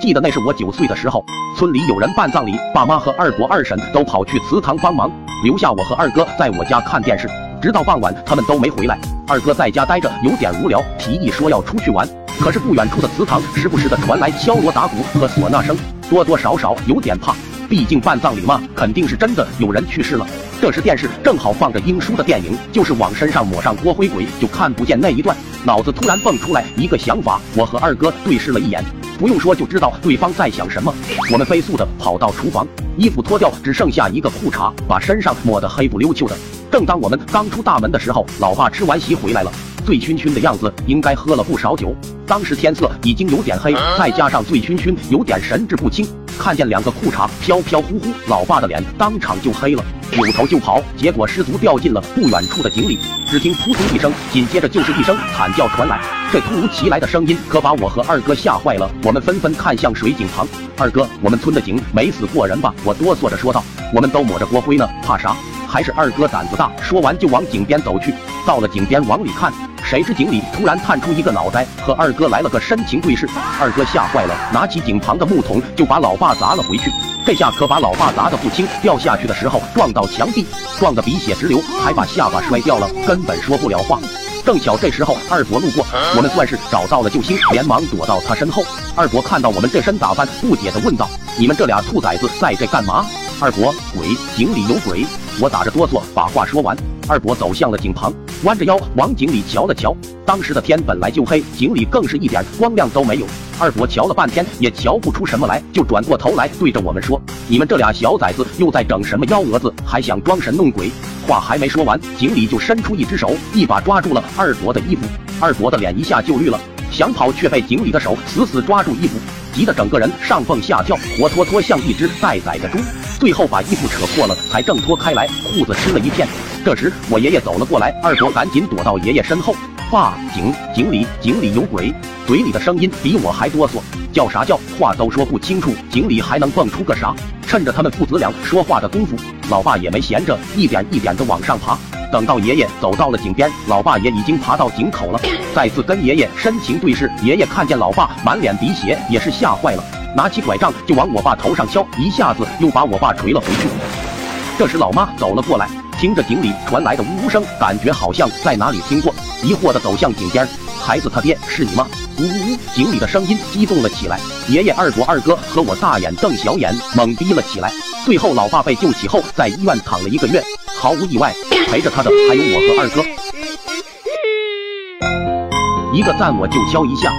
记得那是我九岁的时候，村里有人办葬礼，爸妈和二伯二婶都跑去祠堂帮忙，留下我和二哥在我家看电视，直到傍晚他们都没回来。二哥在家待着有点无聊，提议说要出去玩。可是不远处的祠堂时不时的传来敲锣打鼓和唢呐声，多多少少有点怕。毕竟办葬礼嘛，肯定是真的有人去世了。这时电视正好放着英叔的电影，就是往身上抹上锅灰鬼就看不见那一段。脑子突然蹦出来一个想法，我和二哥对视了一眼，不用说就知道对方在想什么。我们飞速的跑到厨房，衣服脱掉，只剩下一个裤衩，把身上抹得黑不溜秋的。正当我们刚出大门的时候，老爸吃完席回来了。醉醺醺的样子，应该喝了不少酒。当时天色已经有点黑，再加上醉醺醺，有点神志不清。看见两个裤衩飘飘忽忽，老爸的脸当场就黑了，扭头就跑，结果失足掉进了不远处的井里。只听扑通一声，紧接着就是一声惨叫传来。这突如其来的声音可把我和二哥吓坏了，我们纷纷看向水井旁。二哥，我们村的井没死过人吧？我哆嗦着说道。我们都抹着锅灰呢，怕啥？还是二哥胆子大。说完就往井边走去。到了井边往里看。谁知井里突然探出一个脑袋，和二哥来了个深情对视。二哥吓坏了，拿起井旁的木桶就把老爸砸了回去。这下可把老爸砸得不轻，掉下去的时候撞到墙壁，撞得鼻血直流，还把下巴摔掉了，根本说不了话。正巧这时候二伯路过，我们算是找到了救星，连忙躲到他身后。二伯看到我们这身打扮，不解地问道：“你们这俩兔崽子在这干嘛？”二伯，鬼，井里有鬼。我打着哆嗦把话说完。二伯走向了井旁，弯着腰往井里瞧了瞧。当时的天本来就黑，井里更是一点光亮都没有。二伯瞧了半天也瞧不出什么来，就转过头来对着我们说：“你们这俩小崽子又在整什么幺蛾子？还想装神弄鬼？”话还没说完，井里就伸出一只手，一把抓住了二伯的衣服。二伯的脸一下就绿了，想跑却被井里的手死死抓住衣服，急得整个人上蹦下跳，活脱脱像一只待宰的猪。最后把衣服扯破了才挣脱开来，裤子湿了一片。这时，我爷爷走了过来，二伯赶紧躲到爷爷身后。爸，井井里井里有鬼，嘴里的声音比我还哆嗦，叫啥叫？话都说不清楚，井里还能蹦出个啥？趁着他们父子俩说话的功夫，老爸也没闲着，一点一点的往上爬。等到爷爷走到了井边，老爸也已经爬到井口了，再次跟爷爷深情对视。爷爷看见老爸满脸鼻血，也是吓坏了，拿起拐杖就往我爸头上敲，一下子又把我爸捶了回去。这时，老妈走了过来。听着井里传来的呜呜声，感觉好像在哪里听过，疑惑的走向井边。孩子他爹是你吗？呜呜呜！井里的声音激动了起来。爷爷、二伯、二哥和我大眼瞪小眼，懵逼了起来。最后，老爸被救起后，在医院躺了一个月，毫无意外，陪着他的还有我和二哥。一个赞我就敲一下。